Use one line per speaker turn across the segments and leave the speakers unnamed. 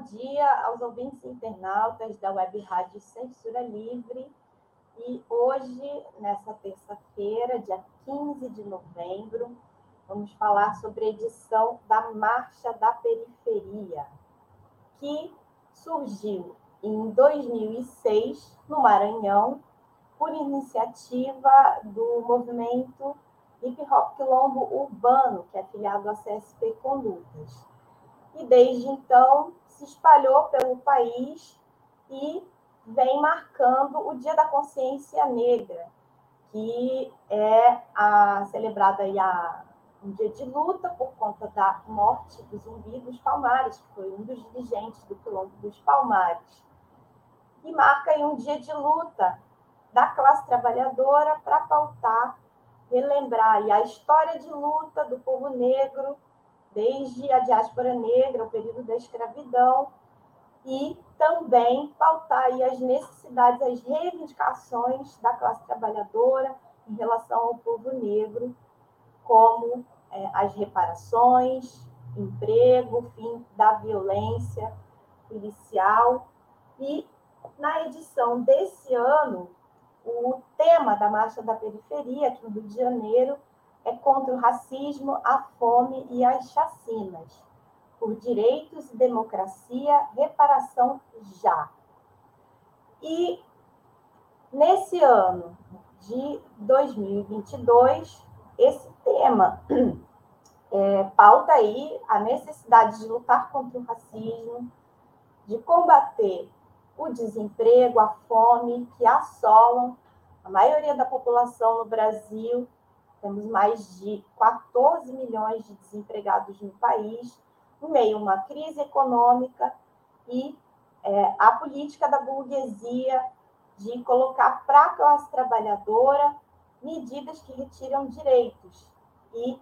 Bom dia aos ouvintes internautas da Web Rádio Censura Livre. E hoje, nessa terça-feira, dia 15 de novembro, vamos falar sobre a edição da Marcha da Periferia, que surgiu em 2006 no Maranhão por iniciativa do movimento Hip Hop Quilombo Urbano, que é afiliado à CSP Condutas. E desde então se espalhou pelo país e vem marcando o Dia da Consciência Negra, que é a, celebrada aí a, um dia de luta por conta da morte do Zumbi dos Palmares, que foi um dos dirigentes do Quilombo dos Palmares. E marca aí um dia de luta da classe trabalhadora para pautar, relembrar a história de luta do povo negro desde a diáspora negra, o período da escravidão, e também pautar as necessidades, as reivindicações da classe trabalhadora em relação ao povo negro, como é, as reparações, emprego, fim da violência policial. E na edição desse ano, o tema da Marcha da Periferia, aqui no Rio de Janeiro, é contra o racismo, a fome e as chacinas. Por direitos democracia, reparação já. E nesse ano de 2022, esse tema é, pauta aí a necessidade de lutar contra o racismo, de combater o desemprego, a fome que assolam a maioria da população no Brasil temos mais de 14 milhões de desempregados no país, no meio a uma crise econômica e é, a política da burguesia de colocar para a classe trabalhadora medidas que retiram direitos e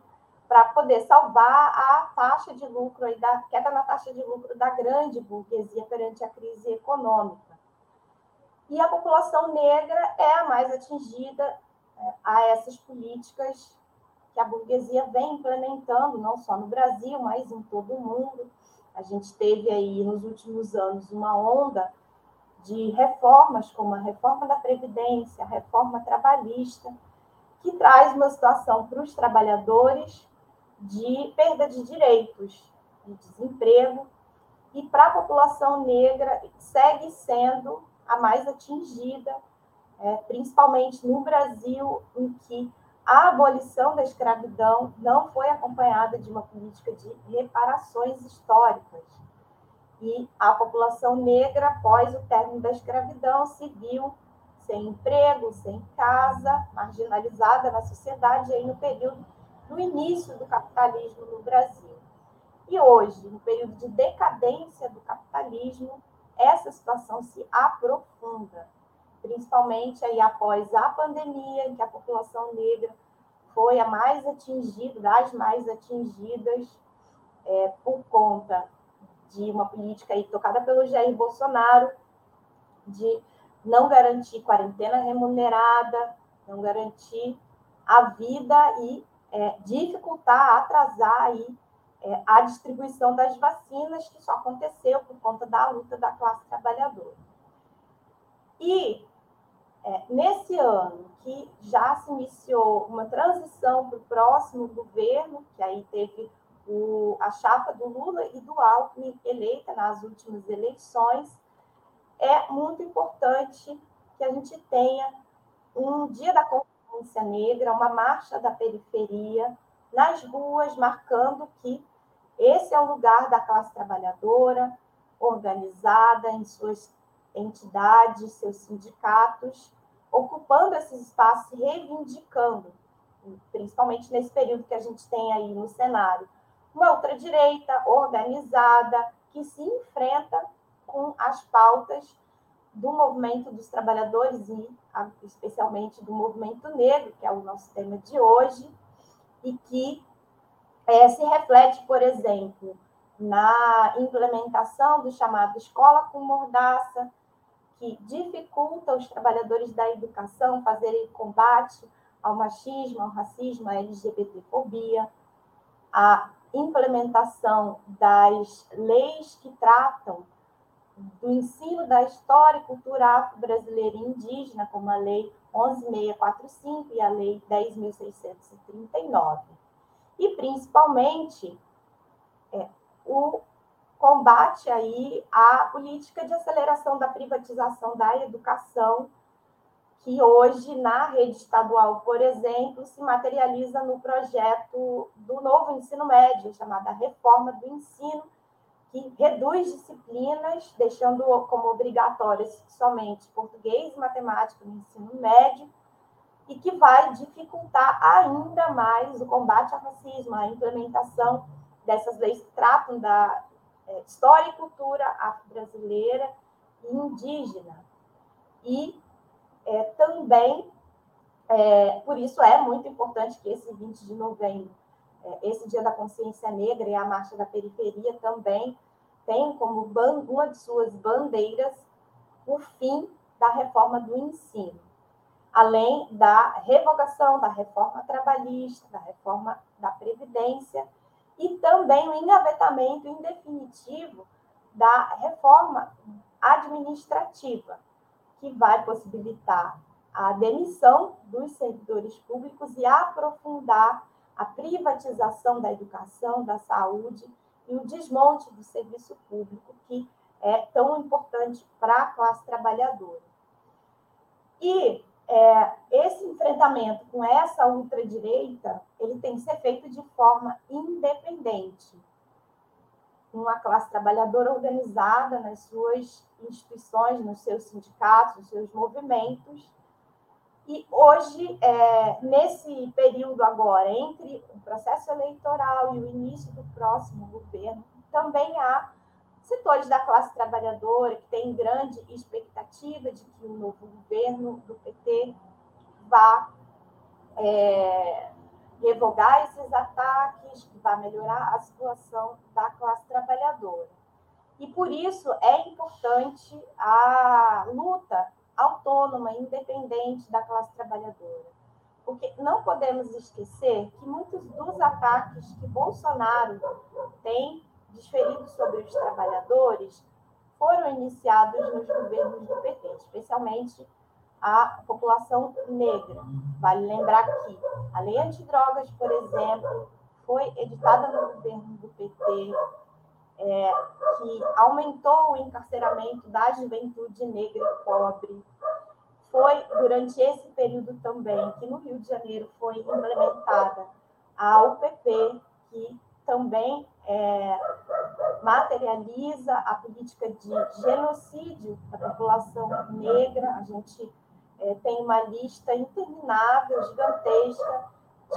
para poder salvar a taxa de lucro aí da queda na taxa de lucro da grande burguesia perante a crise econômica. E a população negra é a mais atingida a essas políticas que a burguesia vem implementando, não só no Brasil, mas em todo o mundo. A gente teve aí nos últimos anos uma onda de reformas, como a reforma da Previdência, a reforma trabalhista, que traz uma situação para os trabalhadores de perda de direitos, de desemprego, e para a população negra segue sendo a mais atingida é, principalmente no Brasil, em que a abolição da escravidão não foi acompanhada de uma política de reparações históricas. E a população negra, após o término da escravidão, se viu sem emprego, sem casa, marginalizada na sociedade, aí no período do início do capitalismo no Brasil. E hoje, no período de decadência do capitalismo, essa situação se aprofunda principalmente aí após a pandemia, em que a população negra foi a mais atingida, das mais atingidas, é, por conta de uma política aí tocada pelo Jair Bolsonaro, de não garantir quarentena remunerada, não garantir a vida e é, dificultar, atrasar aí, é, a distribuição das vacinas, que só aconteceu por conta da luta da classe trabalhadora. E é, nesse ano que já se iniciou uma transição para o próximo governo, que aí teve o, a chapa do Lula e do Alckmin eleita nas últimas eleições, é muito importante que a gente tenha um dia da consciência negra, uma marcha da periferia nas ruas, marcando que esse é o lugar da classe trabalhadora, organizada em suas entidades, seus sindicatos, ocupando esses espaços reivindicando, principalmente nesse período que a gente tem aí no cenário, uma outra direita organizada que se enfrenta com as pautas do movimento dos trabalhadores e especialmente do movimento negro, que é o nosso tema de hoje, e que é, se reflete, por exemplo, na implementação do chamado Escola com Mordaça, que dificulta os trabalhadores da educação fazerem combate ao machismo, ao racismo, à LGBTfobia, a implementação das leis que tratam do ensino da história e cultura afro-brasileira e indígena, como a Lei 11.645 e a Lei 10.639. E, principalmente, é, o combate aí à política de aceleração da privatização da educação, que hoje, na rede estadual, por exemplo, se materializa no projeto do novo ensino médio, chamada Reforma do Ensino, que reduz disciplinas, deixando como obrigatórias somente português e matemática no ensino médio, e que vai dificultar ainda mais o combate ao racismo, a implementação dessas leis que tratam da é, história e cultura afro-brasileira e indígena. E é, também, é, por isso é muito importante que esse 20 de novembro, é, esse Dia da Consciência Negra e a Marcha da Periferia também tem como uma de suas bandeiras o fim da reforma do ensino, além da revogação da reforma trabalhista, da reforma da Previdência e também o engavetamento em definitivo da reforma administrativa, que vai possibilitar a demissão dos servidores públicos e aprofundar a privatização da educação, da saúde e o desmonte do serviço público, que é tão importante para a classe trabalhadora. E é, enfrentamento com essa ultradireita, ele tem que ser feito de forma independente. Uma classe trabalhadora organizada nas suas instituições, nos seus sindicatos, nos seus movimentos. E hoje, é, nesse período agora, entre o processo eleitoral e o início do próximo governo, também há setores da classe trabalhadora que têm grande expectativa de que o novo governo do PT vá é, revogar esses ataques, que vá melhorar a situação da classe trabalhadora. E por isso é importante a luta autônoma, independente da classe trabalhadora. Porque não podemos esquecer que muitos dos ataques que Bolsonaro tem desferidos sobre os trabalhadores foram iniciados nos governos do PT, especialmente a população negra. Vale lembrar que a lei antidrogas, por exemplo, foi editada no governo do PT, é, que aumentou o encarceramento da juventude negra e pobre. Foi durante esse período também que no Rio de Janeiro foi implementada a UPP, que também é, materializa a política de genocídio da população negra. A gente é, tem uma lista interminável, gigantesca,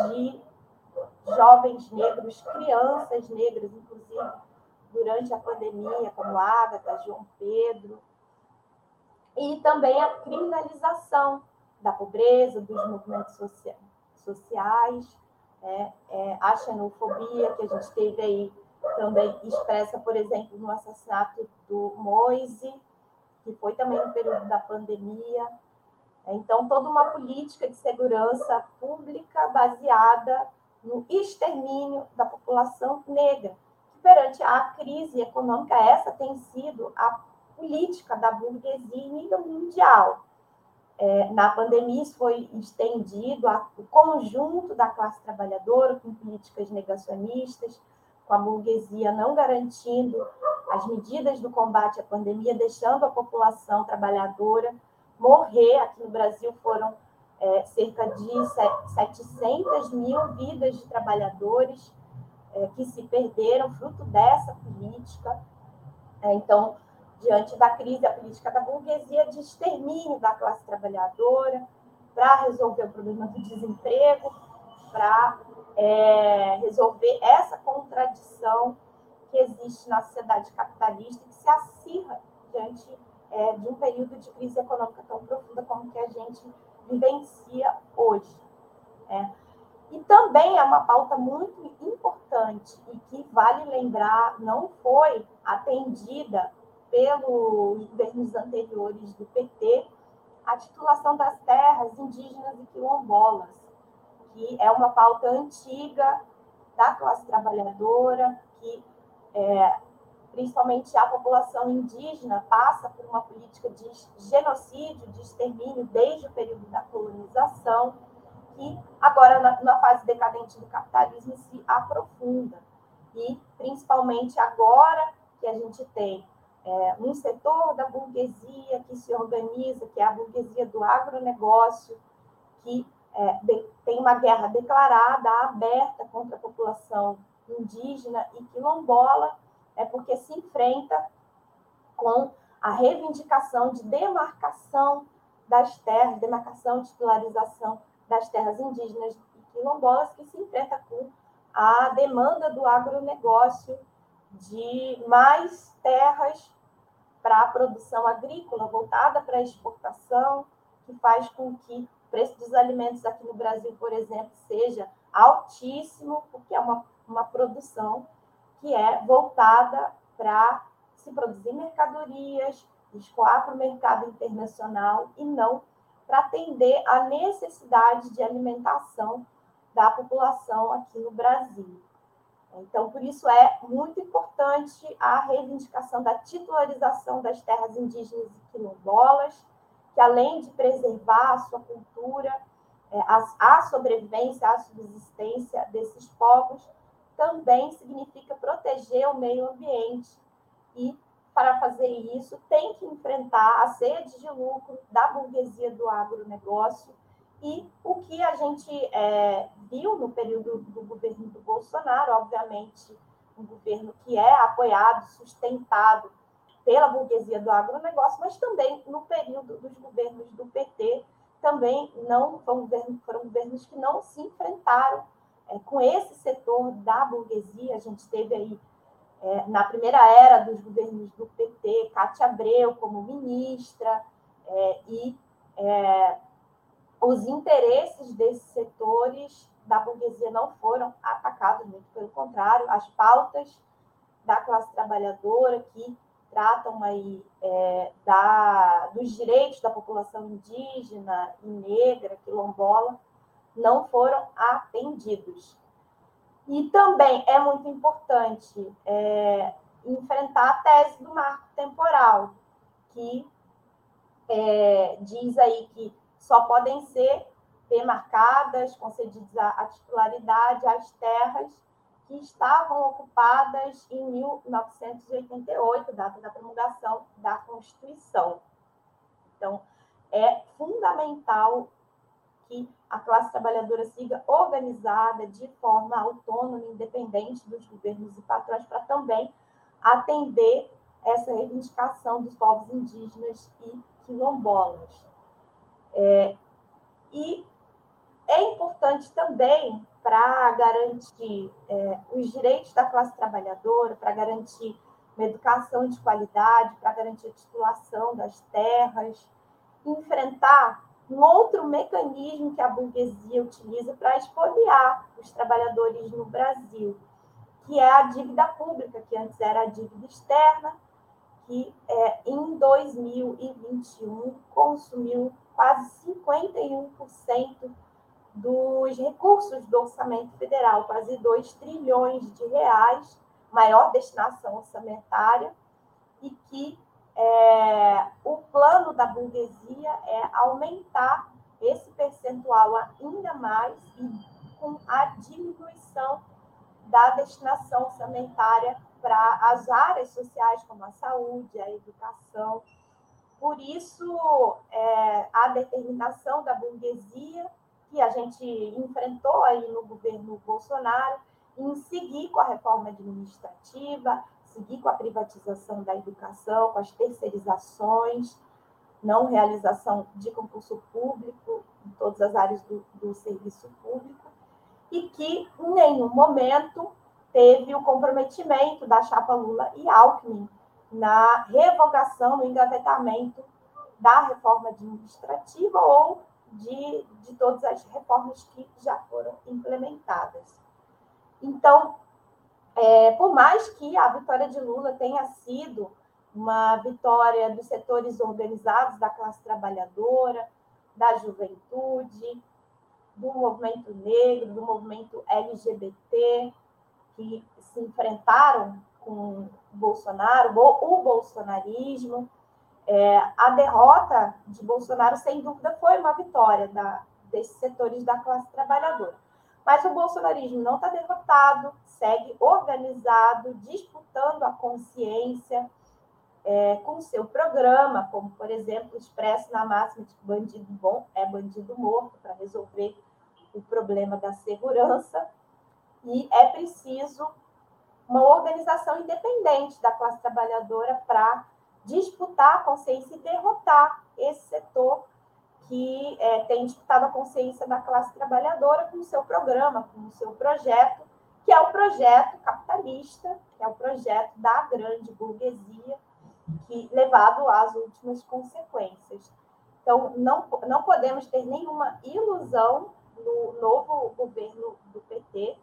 de jovens negros, crianças negras, inclusive durante a pandemia, como Ágata, João Pedro. E também a criminalização da pobreza, dos movimentos sociais, é, é, a xenofobia que a gente teve aí também expressa, por exemplo, no assassinato do Moise, que foi também no período da pandemia. Então, toda uma política de segurança pública baseada no extermínio da população negra. Perante a crise econômica, essa tem sido a política da burguesia em nível mundial. É, na pandemia, isso foi estendido ao conjunto da classe trabalhadora, com políticas negacionistas, com a burguesia não garantindo as medidas do combate à pandemia, deixando a população trabalhadora morrer. Aqui no Brasil foram é, cerca de 700 mil vidas de trabalhadores é, que se perderam fruto dessa política. É, então, diante da crise, a política da burguesia de extermínio da classe trabalhadora para resolver o problema do desemprego, para é, resolver essa contradição que existe na sociedade capitalista, que se acirra diante é, de um período de crise econômica tão profunda como que a gente vivencia hoje. É. E também é uma pauta muito importante e que, vale lembrar, não foi atendida pelos governos anteriores do PT, a titulação das terras indígenas e quilombolas, que é uma pauta antiga da classe trabalhadora, que é, principalmente a população indígena passa por uma política de genocídio, de extermínio desde o período da colonização, que agora na, na fase decadente do capitalismo se aprofunda. E principalmente agora que a gente tem é, um setor da burguesia que se organiza, que é a burguesia do agronegócio, que é, de, tem uma guerra declarada, aberta contra a população indígena e quilombola, é porque se enfrenta com a reivindicação de demarcação das terras, demarcação, titularização das terras indígenas e quilombolas, que se enfrenta com a demanda do agronegócio de mais terras para a produção agrícola voltada para a exportação, que faz com que o preço dos alimentos aqui no Brasil, por exemplo, seja altíssimo, porque é uma, uma produção que é voltada para se produzir mercadorias, escoar para o mercado internacional e não para atender a necessidade de alimentação da população aqui no Brasil. Então, por isso é muito importante a reivindicação da titularização das terras indígenas e quilombolas, que além de preservar a sua cultura, é, a, sobrevivência, a subsistência desses povos, também significa proteger o meio ambiente. E, para fazer isso, tem que enfrentar a sede de lucro da burguesia do agronegócio, e o que a gente é, viu no período do governo do Bolsonaro, obviamente, um governo que é apoiado, sustentado pela burguesia do agronegócio, mas também no período dos governos do PT, também não foram governos, foram governos que não se enfrentaram é, com esse setor da burguesia. A gente teve aí, é, na primeira era dos governos do PT, Cátia Abreu como ministra, é, e é, os interesses desses setores da burguesia não foram atacados, muito pelo contrário, as pautas da classe trabalhadora que tratam aí é, da, dos direitos da população indígena e negra, quilombola, não foram atendidos. E também é muito importante é, enfrentar a tese do marco temporal, que é, diz aí que só podem ser demarcadas, concedidas a, titularidade às terras que estavam ocupadas em 1988, data da promulgação da Constituição. Então, é fundamental que a classe trabalhadora siga organizada de forma autônoma, independente dos governos e patrões, para também atender essa reivindicação dos povos indígenas e quilombolas. É, e é importante também para garantir é, os direitos da classe trabalhadora, para garantir uma educação de qualidade, para garantir a titulação das terras, enfrentar um outro mecanismo que a burguesia utiliza para expoliar os trabalhadores no Brasil, que é a dívida pública, que antes era a dívida externa, que é, em 2021 consumiu quase 51% dos recursos do orçamento federal, quase 2 trilhões de reais, maior destinação orçamentária, e que é, o plano da burguesia é aumentar esse percentual ainda mais e com a diminuição da destinação orçamentária para as áreas sociais, como a saúde, a educação. Por isso, é, a determinação da burguesia, que a gente enfrentou aí no governo Bolsonaro, em seguir com a reforma administrativa, seguir com a privatização da educação, com as terceirizações, não realização de concurso público em todas as áreas do, do serviço público, e que em nenhum momento teve o comprometimento da chapa Lula e Alckmin na revogação, no engavetamento da reforma administrativa ou de, de todas as reformas que já foram implementadas. Então, é, por mais que a vitória de Lula tenha sido uma vitória dos setores organizados da classe trabalhadora, da juventude, do movimento negro, do movimento LGBT, que se enfrentaram com Bolsonaro, o bolsonarismo. É, a derrota de Bolsonaro, sem dúvida, foi uma vitória da, desses setores da classe trabalhadora. Mas o bolsonarismo não está derrotado, segue organizado, disputando a consciência é, com seu programa, como, por exemplo, expresso na máxima de bandido bom é bandido morto, para resolver o problema da segurança. E é preciso uma organização independente da classe trabalhadora para disputar a consciência e derrotar esse setor que é, tem disputado a consciência da classe trabalhadora com o seu programa, com o seu projeto, que é o projeto capitalista, que é o projeto da grande burguesia, que levado às últimas consequências. Então, não, não podemos ter nenhuma ilusão no novo governo do PT,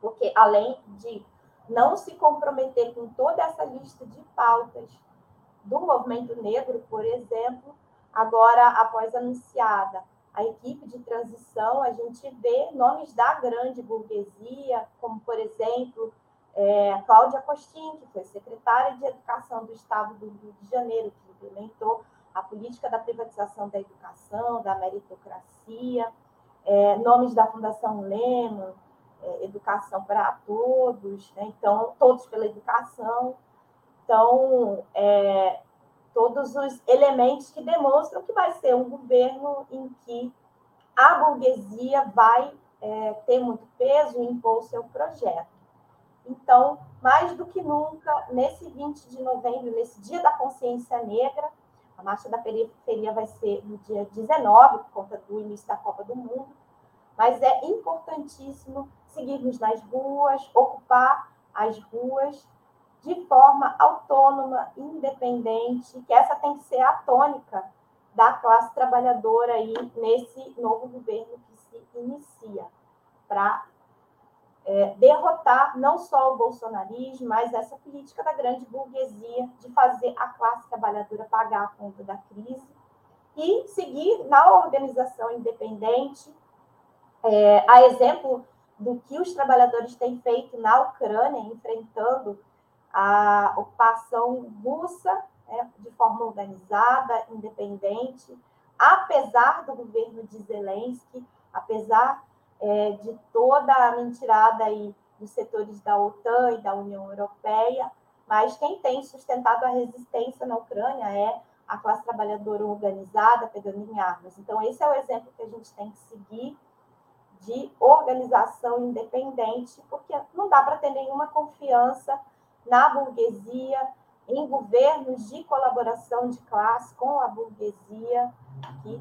porque além de não se comprometer com toda essa lista de pautas do movimento negro, por exemplo, agora, após anunciada a equipe de transição, a gente vê nomes da grande burguesia, como, por exemplo, é, Cláudia Costin, que foi secretária de Educação do Estado do Rio de Janeiro, que implementou a política da privatização da educação, da meritocracia, é, nomes da Fundação Lehman, é, Educação para Todos, né? então, todos pela educação. Então, é, todos os elementos que demonstram que vai ser um governo em que a burguesia vai é, ter muito peso e impor o seu projeto. Então, mais do que nunca, nesse 20 de novembro, nesse Dia da Consciência Negra, a Marcha da Periferia vai ser no dia 19, por conta do início da Copa do Mundo, mas é importantíssimo seguirmos nas ruas, ocupar as ruas de forma autônoma, independente, que essa tem que ser a tônica da classe trabalhadora aí nesse novo governo que se inicia, para é, derrotar não só o bolsonarismo, mas essa política da grande burguesia de fazer a classe trabalhadora pagar a conta da crise e seguir na organização independente, é, a exemplo do que os trabalhadores têm feito na Ucrânia, enfrentando a ocupação russa é, de forma organizada, independente, apesar do governo de Zelensky, apesar é, de toda a mentirada aí dos setores da OTAN e da União Europeia, mas quem tem sustentado a resistência na Ucrânia é a classe trabalhadora organizada pegando em armas. Então, esse é o exemplo que a gente tem que seguir de organização independente, porque não dá para ter nenhuma confiança na burguesia, em governos de colaboração de classe com a burguesia, que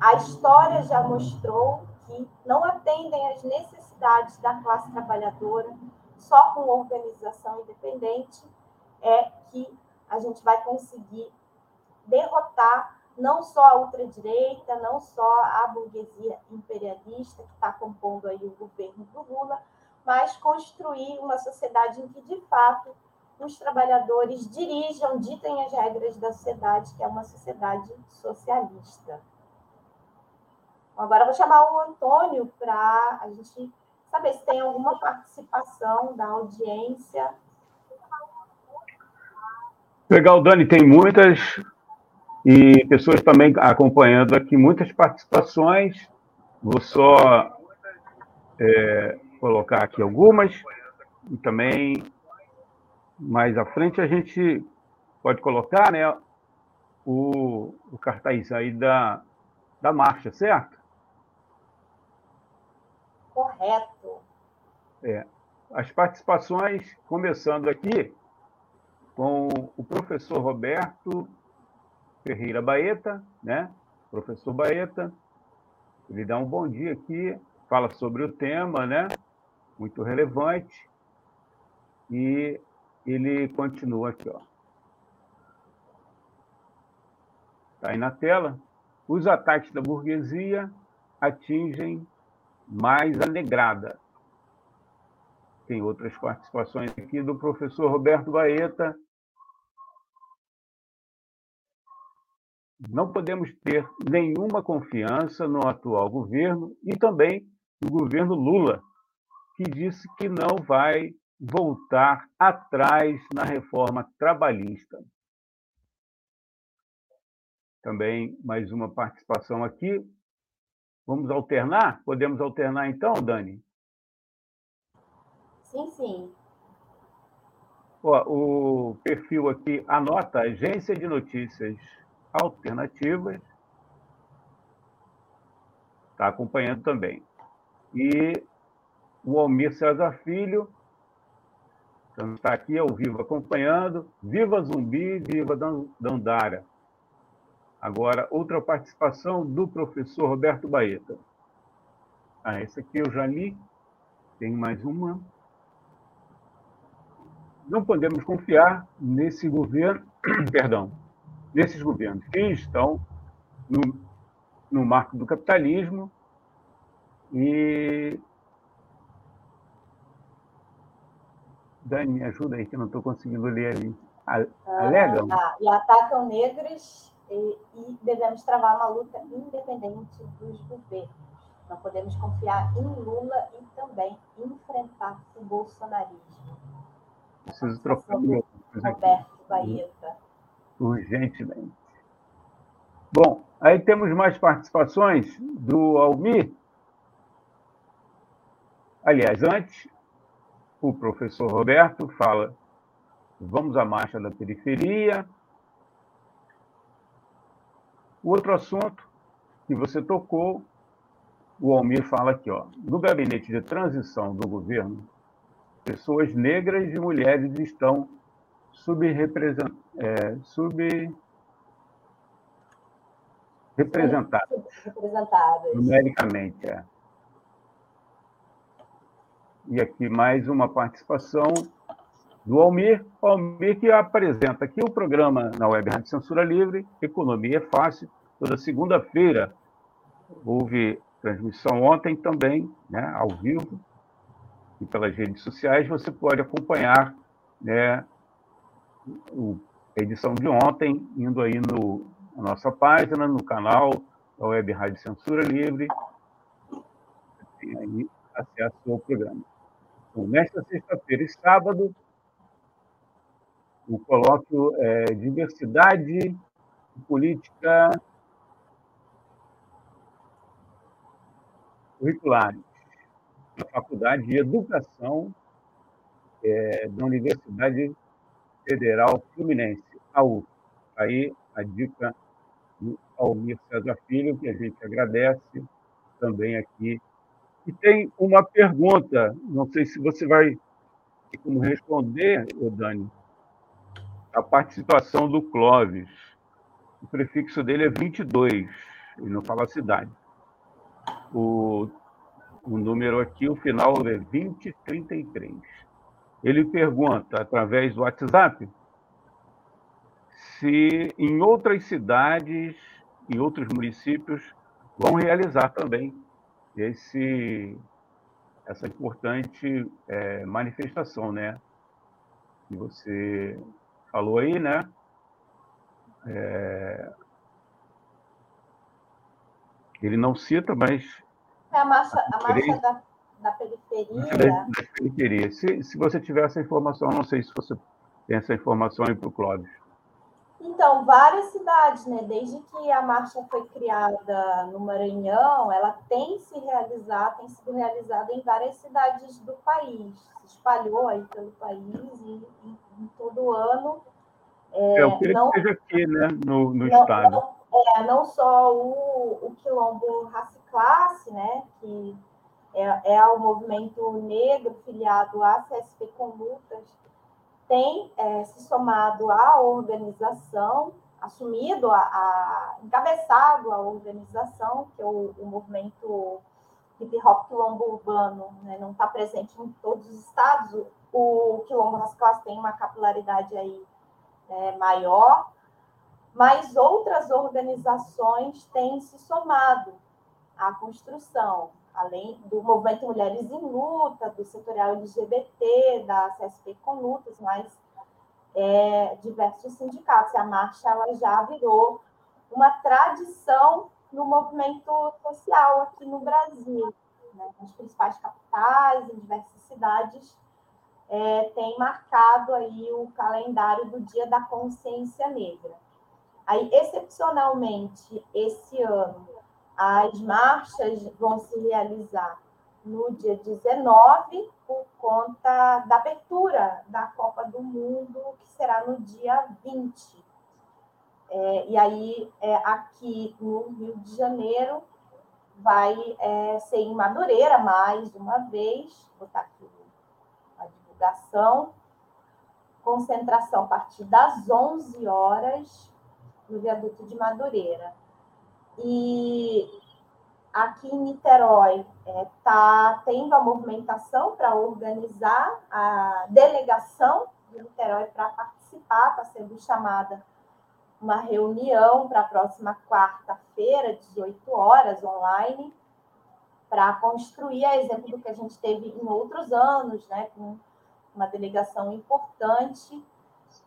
a história já mostrou que não atendem às necessidades da classe trabalhadora, só com organização independente é que a gente vai conseguir derrotar não só a ultradireita, não só a burguesia imperialista que está compondo aí o governo do Lula, mas construir uma sociedade em que, de fato, os trabalhadores dirijam, ditem as regras da sociedade, que é uma sociedade socialista. Agora vou chamar o Antônio para a gente saber se tem alguma participação da audiência.
Legal, Dani, tem muitas e pessoas também acompanhando aqui, muitas participações. Vou só é, colocar aqui algumas e também mais à frente a gente pode colocar né, o, o cartaz aí da, da marcha, certo?
Correto.
É. As participações, começando aqui com o professor Roberto Ferreira Baeta, né? Professor Baeta, ele dá um bom dia aqui, fala sobre o tema, né? muito relevante. E ele continua aqui, ó. Está aí na tela. Os ataques da burguesia atingem mais a negrada. Tem outras participações aqui do professor Roberto Baeta. Não podemos ter nenhuma confiança no atual governo e também no governo Lula, que disse que não vai voltar atrás na reforma trabalhista. Também mais uma participação aqui. Vamos alternar? Podemos alternar então, Dani?
Sim, sim.
Ó, o perfil aqui anota Agência de Notícias Alternativas. Está acompanhando também. E o Almir César Filho então, está aqui ao vivo acompanhando. Viva Zumbi, viva Dandara. Agora, outra participação do professor Roberto Baeta. Ah, essa aqui eu já li. Tem mais uma. Não podemos confiar nesse governo, perdão, nesses governos que estão no, no marco do capitalismo e Dani, me ajuda aí, que eu não estou conseguindo ler ali. Alegam?
Ah, e atacam negros e, e, devemos travar uma luta independente dos governos. Não podemos confiar em Lula e também enfrentar o bolsonarismo.
Preciso trocar meu
Roberto Baeta.
Urgentemente. Bom, aí temos mais participações do Almir. Aliás, antes, o professor Roberto fala: vamos à marcha da periferia. O outro assunto que você tocou, o Almir fala aqui, ó, no gabinete de transição do governo, pessoas negras e mulheres estão subrepresentadas. É, sub representadas.
Representadas.
Numericamente, é. E aqui mais uma participação do Almir. O Almir que apresenta aqui o programa na Web Rádio Censura Livre, Economia é Fácil, toda segunda-feira. Houve transmissão ontem também, né, ao vivo, e pelas redes sociais você pode acompanhar né, a edição de ontem, indo aí no, na nossa página, no canal da Web Rádio Censura Livre. Tem aí acesso ao programa. Então, nesta sexta-feira e sábado, o colóquio é Diversidade Política Curricular, da Faculdade de Educação é, da Universidade Federal Fluminense, a UF. Aí a dica do Almir César Filho, que a gente agradece também aqui e tem uma pergunta, não sei se você vai como responder, Dani, a participação do Clóvis. O prefixo dele é 22, ele não fala cidade. O, o número aqui, o final é 2033. Ele pergunta, através do WhatsApp, se em outras cidades e outros municípios vão realizar também esse, essa importante é, manifestação, né? Que você falou aí, né? É, ele não cita, mas.
É a marcha, a marcha da, da periferia. Da
periferia. Se, se você tiver essa informação, não sei se você tem essa informação aí para o Clóvis.
Então, várias cidades, né? Desde que a marcha foi criada no Maranhão, ela tem se realizado, tem sido realizada em várias cidades do país. Se espalhou aí pelo país e, e em todo ano.
É, é, eu queria não, que seja aqui, né? No, no não, estado.
Não, é, não só o, o Quilombo Raça Classe, né? Que é, é o movimento negro filiado à CSP com lutas tem é, se somado à organização, assumido, a, a, encabeçado a organização, que é o, o movimento hip hop quilombo urbano, né, não está presente em todos os estados, o quilombo das classes tem uma capilaridade aí é, maior, mas outras organizações têm se somado à construção, além do Movimento Mulheres em Luta, do Setorial LGBT, da CSP com Lutas, mas é, diversos sindicatos. A marcha ela já virou uma tradição no movimento social aqui no Brasil. Né? As principais capitais, em diversas cidades, é, tem marcado aí o calendário do Dia da Consciência Negra. Aí, excepcionalmente, esse ano, as marchas vão se realizar no dia 19, por conta da abertura da Copa do Mundo, que será no dia 20. É, e aí, é, aqui no Rio de Janeiro, vai é, ser em Madureira mais uma vez, vou botar aqui a divulgação, concentração a partir das 11 horas no viaduto de Madureira. E aqui em Niterói está é, tá tendo a movimentação para organizar a delegação de Niterói para participar, está sendo chamada uma reunião para a próxima quarta-feira, 18 horas, online, para construir, a exemplo do que a gente teve em outros anos, né, com uma delegação importante,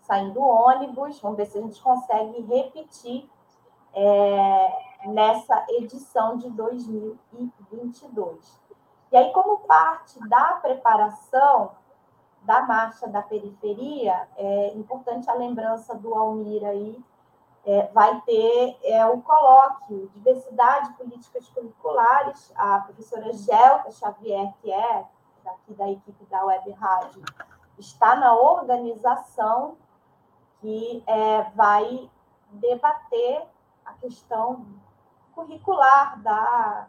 saindo ônibus, vamos ver se a gente consegue repetir é, nessa edição de 2022. E aí, como parte da preparação da Marcha da Periferia, é importante a lembrança do Almir aí, é, vai ter é, o colóquio Diversidade Políticas Curriculares, a professora Gelta Xavier, que é daqui da equipe da Web Rádio, está na organização que é, vai debater a questão curricular da,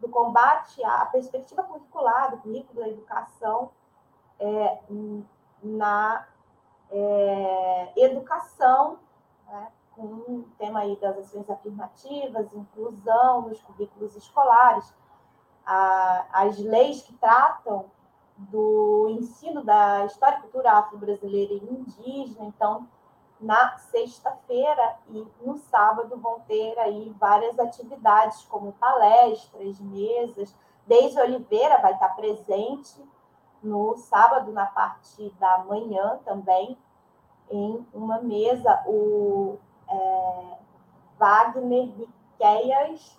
do combate à perspectiva curricular do currículo da educação é, na é, educação né, com o tema aí das ações afirmativas, inclusão nos currículos escolares, a, as leis que tratam do ensino da história e cultura afro-brasileira e indígena. Então, na sexta-feira e no sábado vão ter aí várias atividades, como palestras, mesas. Deise Oliveira vai estar presente no sábado, na parte da manhã também, em uma mesa, o é, Wagner Riqueias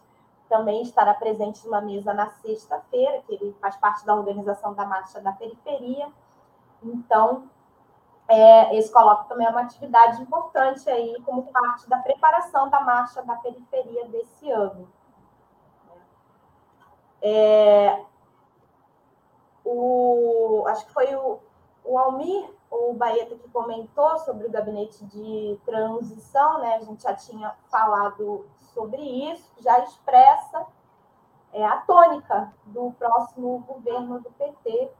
também estará presente numa mesa na sexta-feira, que ele faz parte da organização da Marcha da Periferia. Então, é, esse colóquio também é uma atividade importante aí, como parte da preparação da Marcha da Periferia desse ano. É, o, acho que foi o, o Almir o Baeta que comentou sobre o gabinete de transição, né? A gente já tinha falado sobre isso, já expressa é, a tônica do próximo governo do PT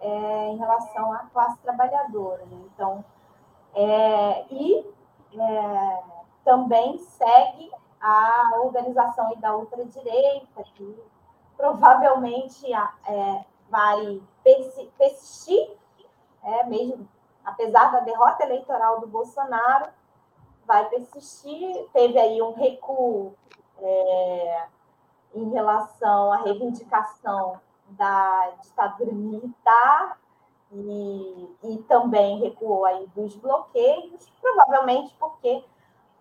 é, em relação à classe trabalhadora. Né? Então, é, e é, também segue a organização da ultradireita, que provavelmente é, vai persistir é, mesmo apesar da derrota eleitoral do Bolsonaro, vai persistir. Teve aí um recuo é, em relação à reivindicação da ditadura militar e, e também recuou aí dos bloqueios, provavelmente porque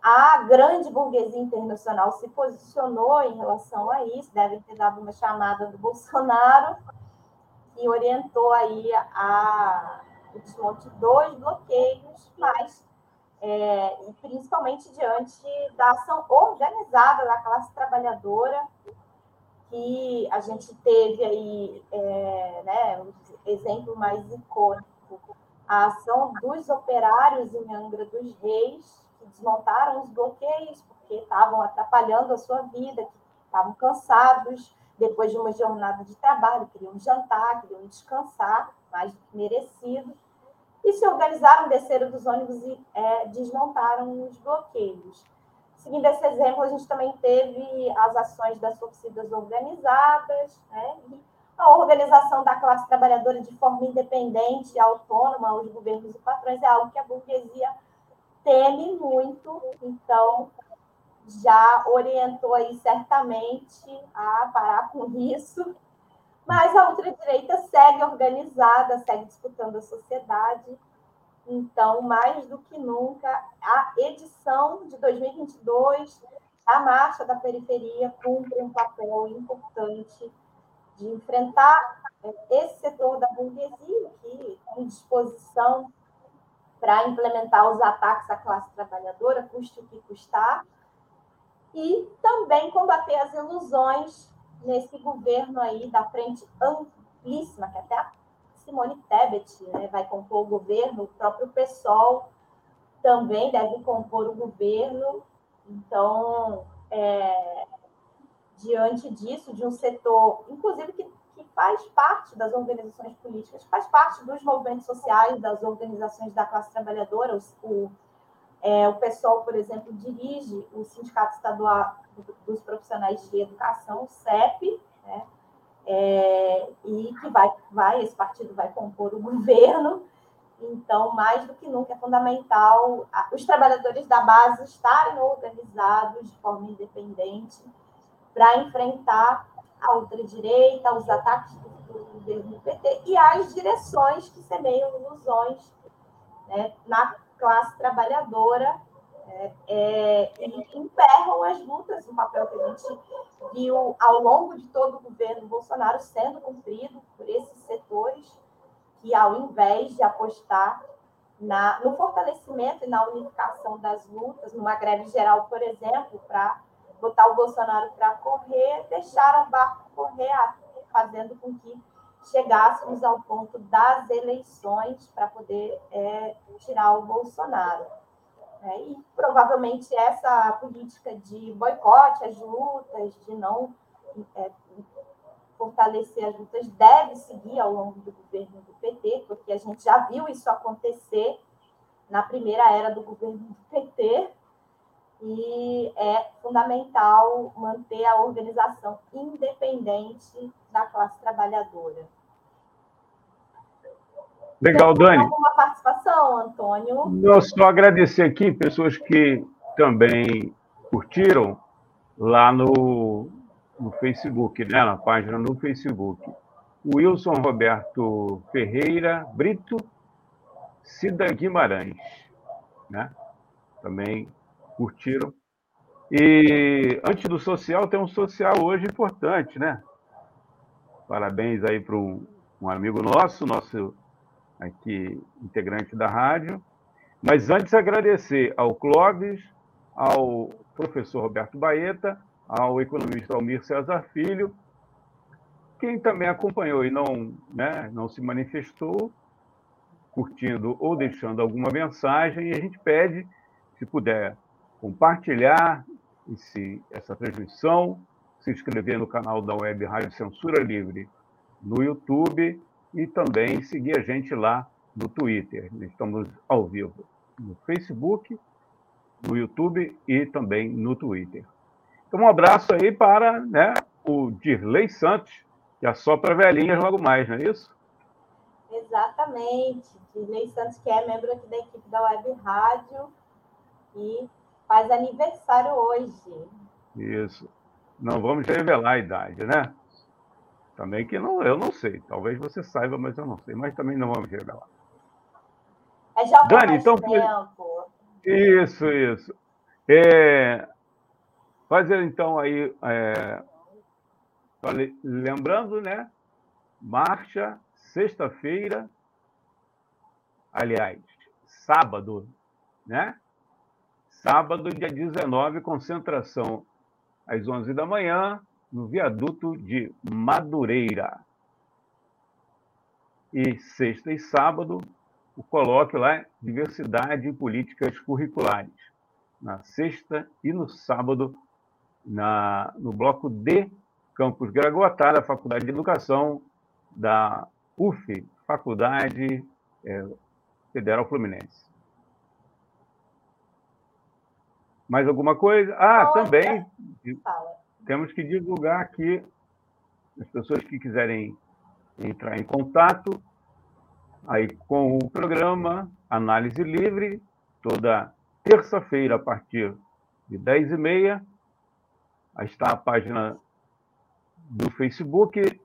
a grande burguesia internacional se posicionou em relação a isso, devem ter dado uma chamada do Bolsonaro e orientou aí a, o desmonte dos bloqueios, mas é, principalmente diante da ação organizada da classe trabalhadora, que a gente teve aí, é, né, o exemplo mais icônico, a ação dos operários em Angra dos Reis, que desmontaram os bloqueios porque estavam atrapalhando a sua vida, estavam cansados. Depois de uma jornada de trabalho, queriam jantar, queriam descansar, mais do que merecido. E se organizaram, desceram dos ônibus e é, desmontaram os bloqueios. Seguindo esse exemplo, a gente também teve as ações das torcidas organizadas, né? a organização da classe trabalhadora de forma independente e autônoma, os governos e patrões, é algo que a burguesia teme muito, então já orientou aí certamente a parar com isso. Mas a ultradireita segue organizada, segue disputando a sociedade. Então, mais do que nunca, a edição de 2022 a Marcha da Periferia cumpre um papel importante de enfrentar é, esse setor da burguesia que, em disposição para implementar os ataques à classe trabalhadora, custe o que custar, e também combater as ilusões nesse governo aí da frente amplíssima, que até a Simone Tebet né, vai compor o governo, o próprio PSOL também deve compor o governo. Então, é, diante disso, de um setor, inclusive que, que faz parte das organizações políticas, faz parte dos movimentos sociais, das organizações da classe trabalhadora, o, é, o pessoal, por exemplo, dirige o Sindicato Estadual dos Profissionais de Educação, o CEP, né? É, e que vai, vai, esse partido vai compor o governo. Então, mais do que nunca, é fundamental os trabalhadores da base estarem organizados de forma independente para enfrentar a ultradireita, os ataques do governo do PT e as direções que semeiam ilusões né, na classe trabalhadora é, é, e emperram as lutas, um papel que a gente viu ao longo de todo o governo Bolsonaro sendo cumprido por esses setores que, ao invés de apostar na, no fortalecimento e na unificação das lutas, numa greve geral, por exemplo, para botar o Bolsonaro para correr, deixaram o barco correr, fazendo com que chegássemos ao ponto das eleições para poder é, tirar o Bolsonaro. É, e provavelmente essa política de boicote às lutas, de não é, fortalecer as lutas, deve seguir ao longo do governo do PT, porque a gente já viu isso acontecer na primeira era do governo do PT, e é fundamental manter a organização independente da classe trabalhadora.
Legal, Dani.
Alguma participação, Antônio?
Eu só agradecer aqui pessoas que também curtiram lá no, no Facebook, né, na página no Facebook. Wilson Roberto Ferreira Brito, Cida Guimarães, né? Também curtiram. E antes do social, tem um social hoje importante, né? Parabéns aí para um, um amigo nosso, nosso aqui integrante da rádio. Mas antes agradecer ao Clóvis, ao professor Roberto Baeta, ao economista Almir César Filho, quem também acompanhou e não, né, não se manifestou, curtindo ou deixando alguma mensagem, e a gente pede, se puder, compartilhar esse, essa transmissão, se inscrever no canal da Web Rádio Censura Livre no YouTube e também seguir a gente lá no Twitter. Estamos ao vivo no Facebook, no YouTube e também no Twitter. Então, um abraço aí para né, o Dirley Santos, que só para velhinhas logo mais, não é isso?
Exatamente. Dirley Santos, que é membro aqui da equipe da Web Rádio e faz aniversário hoje.
Isso. Não vamos revelar a idade, né? Também que não, eu não sei. Talvez você saiba, mas eu não sei. Mas também não vamos revelar.
É já Dani, então tempo.
Isso, isso. É... Fazer então aí. É... Lembrando, né? Marcha, sexta-feira. Aliás, sábado, né? Sábado, dia 19, concentração às 11 da manhã, no viaduto de Madureira. E sexta e sábado, o colóquio lá, Diversidade em Políticas Curriculares. Na sexta e no sábado, na, no bloco D, Campus Gragoatá, da Faculdade de Educação da UF, Faculdade é, Federal Fluminense. Mais alguma coisa? Ah, também temos que divulgar aqui as pessoas que quiserem entrar em contato aí com o programa Análise Livre, toda terça-feira, a partir de 10h30. Está a página do Facebook,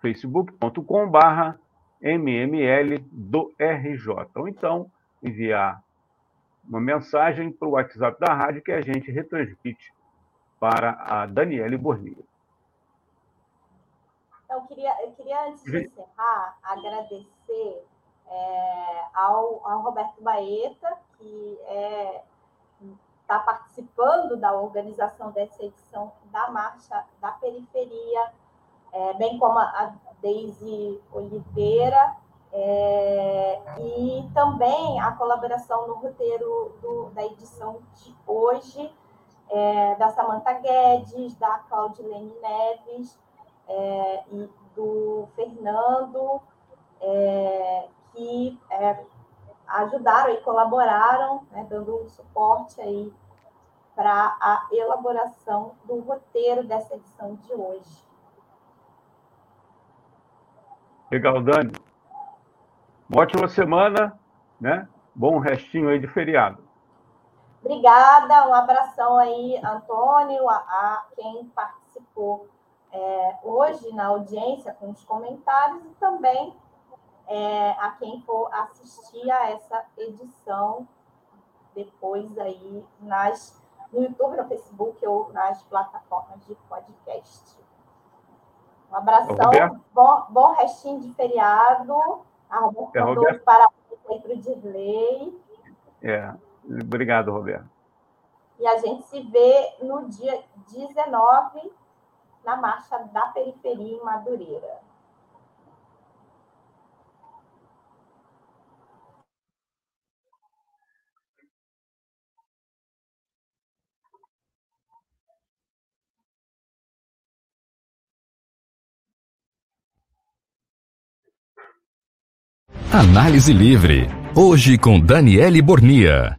facebook.com.br MML do RJ. Ou então, enviar uma mensagem para o WhatsApp da rádio que a gente retransmite para a Daniele Bornia.
Então, eu queria, eu queria antes de encerrar, agradecer é, ao, ao Roberto Baeta, que está é, tá participando da organização dessa edição da Marcha da Periferia, é, bem como a Deise Oliveira, é, e também a colaboração no roteiro do, da edição de hoje, é, da Samantha Guedes, da Claudilene Neves é, e do Fernando, é, que é, ajudaram e colaboraram, né, dando suporte aí para a elaboração do roteiro dessa edição de hoje.
Legal, Dani. Uma ótima semana, né? Bom restinho aí de feriado.
Obrigada, um abração aí, Antônio, a, a quem participou é, hoje na audiência com os comentários e também é, a quem for assistir a essa edição depois aí nas, no YouTube, no Facebook ou nas plataformas de podcast. Um abração, bom, bom restinho de feriado. É, parabéns aí para o Dirley.
É, obrigado, Roberto.
E a gente se vê no dia 19 na Marcha da Periferia em Madureira.
Análise Livre. Hoje com Daniele Bornia.